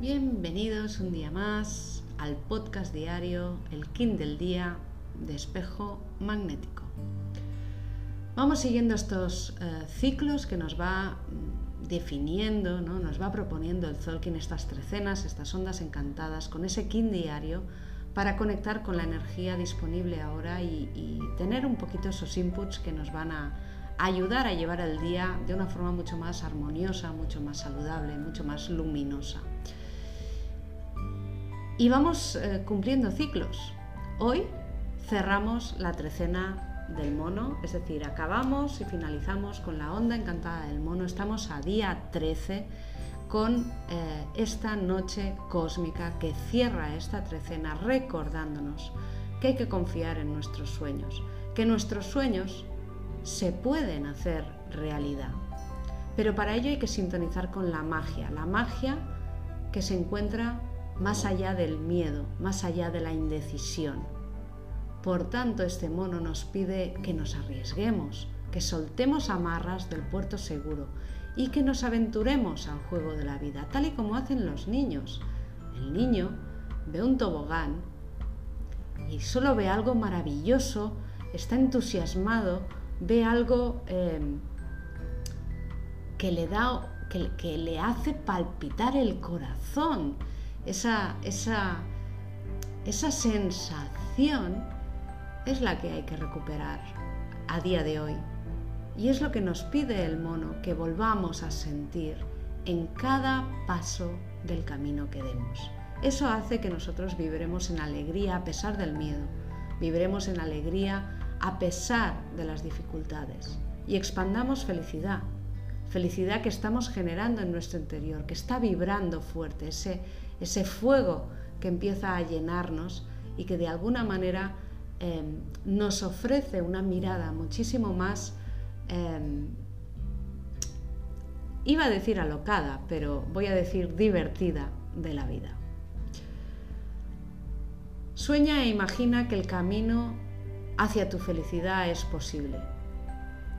Bienvenidos un día más al podcast diario El Kin del Día de Espejo Magnético. Vamos siguiendo estos eh, ciclos que nos va mm, definiendo, ¿no? nos va proponiendo el Zolkin, estas trecenas, estas ondas encantadas, con ese Kin diario para conectar con la energía disponible ahora y, y tener un poquito esos inputs que nos van a ayudar a llevar el día de una forma mucho más armoniosa, mucho más saludable, mucho más luminosa y vamos eh, cumpliendo ciclos. Hoy cerramos la trecena del mono, es decir, acabamos y finalizamos con la onda encantada del mono. Estamos a día 13 con eh, esta noche cósmica que cierra esta trecena recordándonos que hay que confiar en nuestros sueños, que nuestros sueños se pueden hacer realidad. Pero para ello hay que sintonizar con la magia, la magia que se encuentra más allá del miedo, más allá de la indecisión. Por tanto, este mono nos pide que nos arriesguemos, que soltemos amarras del puerto seguro y que nos aventuremos al juego de la vida, tal y como hacen los niños. El niño ve un tobogán y solo ve algo maravilloso, está entusiasmado, ve algo eh, que le da que le hace palpitar el corazón esa, esa, esa sensación es la que hay que recuperar a día de hoy. Y es lo que nos pide el mono, que volvamos a sentir en cada paso del camino que demos. Eso hace que nosotros viviremos en alegría a pesar del miedo, viviremos en alegría a pesar de las dificultades y expandamos felicidad, felicidad que estamos generando en nuestro interior, que está vibrando fuerte, ese, ese fuego que empieza a llenarnos y que de alguna manera em, nos ofrece una mirada muchísimo más, em, iba a decir alocada, pero voy a decir divertida de la vida. Sueña e imagina que el camino hacia tu felicidad es posible.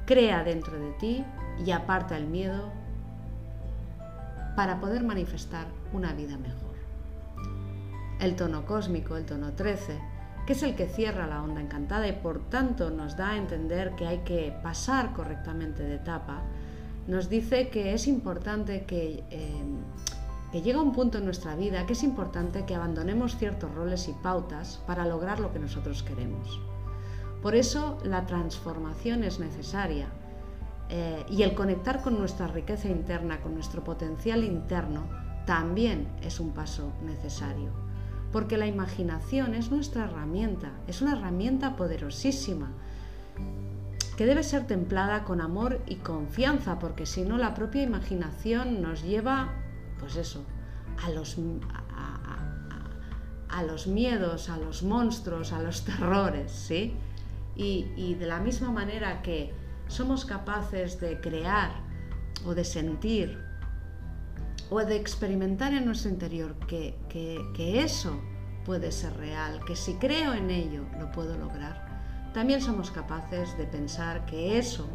Crea dentro de ti y aparta el miedo para poder manifestar una vida mejor el tono cósmico, el tono 13, que es el que cierra la onda encantada y por tanto nos da a entender que hay que pasar correctamente de etapa, nos dice que es importante que, eh, que llega un punto en nuestra vida que es importante que abandonemos ciertos roles y pautas para lograr lo que nosotros queremos. Por eso la transformación es necesaria eh, y el conectar con nuestra riqueza interna, con nuestro potencial interno, también es un paso necesario porque la imaginación es nuestra herramienta, es una herramienta poderosísima, que debe ser templada con amor y confianza, porque si no la propia imaginación nos lleva, pues eso, a los, a, los miedos, a los monstruos, a los terrores, ¿sí? Y, de la misma manera que somos capaces de crear o de sentir o de experimentar en nuestro interior que, eso puede ser real, que si creo en ello lo puedo lograr, también somos capaces de pensar que eso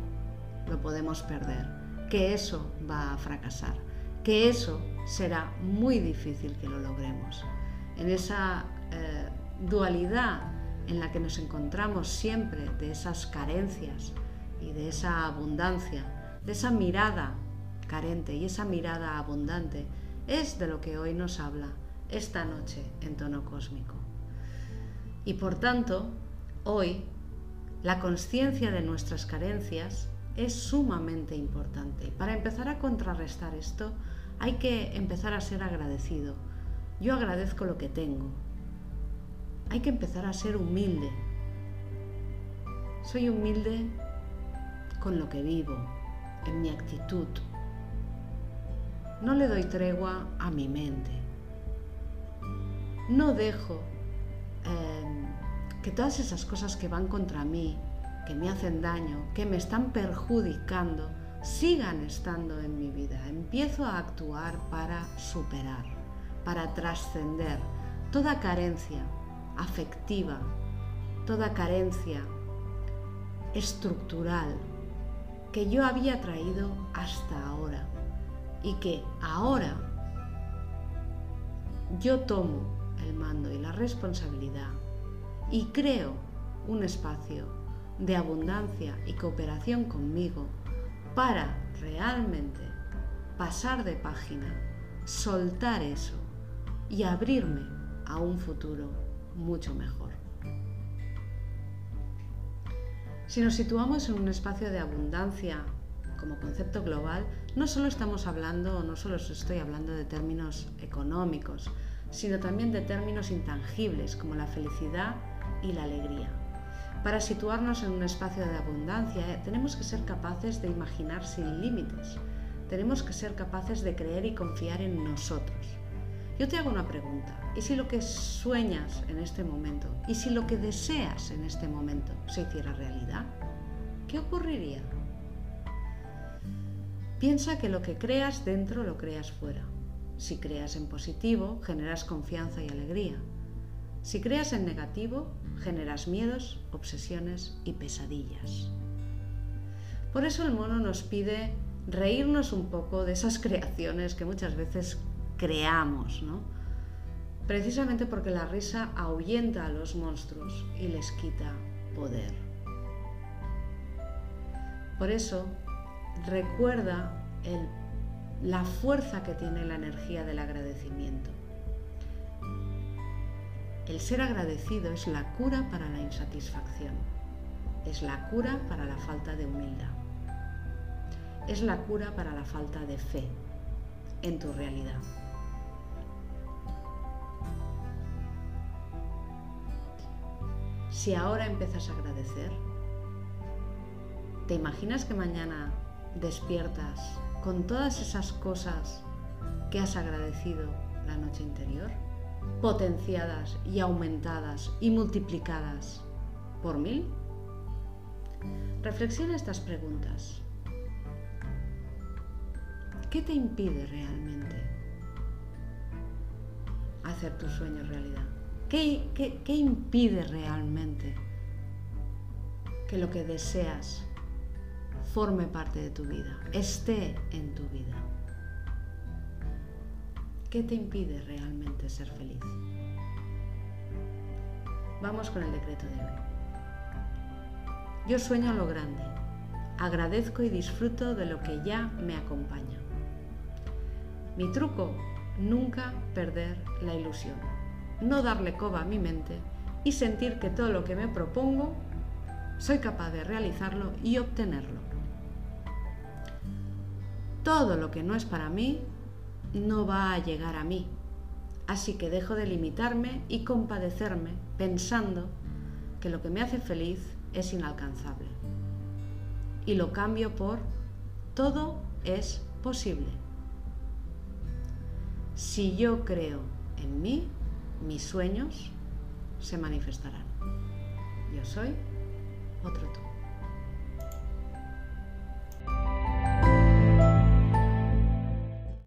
lo podemos perder, que eso va a fracasar, que eso será muy difícil que lo logremos. En esa eh, dualidad en la que nos encontramos siempre de esas carencias y de esa abundancia, de esa mirada carente y esa mirada abundante es de lo que hoy nos habla esta noche en tono cósmico. Y por tanto, hoy la conciencia de nuestras carencias es sumamente importante. Para empezar a contrarrestar esto, hay que empezar a ser agradecido. Yo agradezco lo que tengo. Hay que empezar a ser humilde. Soy humilde con lo que vivo, en mi actitud, no le doy tregua a mi mente. No dejo em, que todas esas cosas que van contra mí, que me hacen daño, que me están perjudicando, sigan estando en mi vida. Empiezo a actuar para superar, para trascender toda carencia afectiva, toda carencia estructural que yo había traído hasta ahora y que ahora yo tomo el mando y la responsabilidad y creo un espacio de abundancia y cooperación conmigo para realmente pasar de página, soltar eso y abrirme a un futuro mucho mejor. Si nos situamos en un espacio de abundancia como concepto global, no solo estamos hablando, no solo estoy hablando de términos económicos, sino también de términos intangibles como la felicidad y la alegría. Para situarnos en un espacio de abundancia eh, tenemos que ser capaces de imaginar sin límites, tenemos que ser capaces de creer y confiar en nosotros. Yo te hago una pregunta, ¿y si lo que sueñas en este momento, y si lo que deseas en este momento se hiciera realidad? ¿Qué ocurriría? Piensa que lo que creas dentro lo creas fuera. Si creas en positivo, generas confianza y alegría. Si creas en negativo, generas miedos, obsesiones y pesadillas. Por eso el mono nos pide reírnos un poco de esas creaciones que muchas veces creamos, ¿no? Precisamente porque la risa ahuyenta a los monstruos y les quita poder. Por eso, recuerda la fuerza que tiene la energía del agradecimiento. El ser agradecido es la cura para la insatisfacción, es la cura para la falta de humildad, es la cura para la falta de fe en tu realidad. Si ahora empiezas a agradecer, ¿te imaginas que mañana despiertas con todas esas cosas que has agradecido la noche interior? potenciadas y aumentadas y multiplicadas por mil? Reflexiona estas preguntas. ¿Qué te impide realmente hacer tus sueños realidad? ¿Qué, impide realmente que lo que deseas forme parte de tu vida, esté en tu vida? ¿Qué te impide realmente ser feliz? Vamos con el decreto de hoy. Yo sueño a lo grande, agradezco y disfruto de lo que ya me acompaña. Mi truco, nunca perder la ilusión, no darle coba a mi mente y sentir que todo lo que me propongo soy capaz de realizarlo y obtenerlo. Todo lo que no es para mí no va a llegar a mí. Así que dejo de limitarme y compadecerme pensando que lo que me hace feliz es inalcanzable. Y lo cambio por todo es posible. Si yo creo en mí, mis sueños se manifestarán. Yo soy otro tú.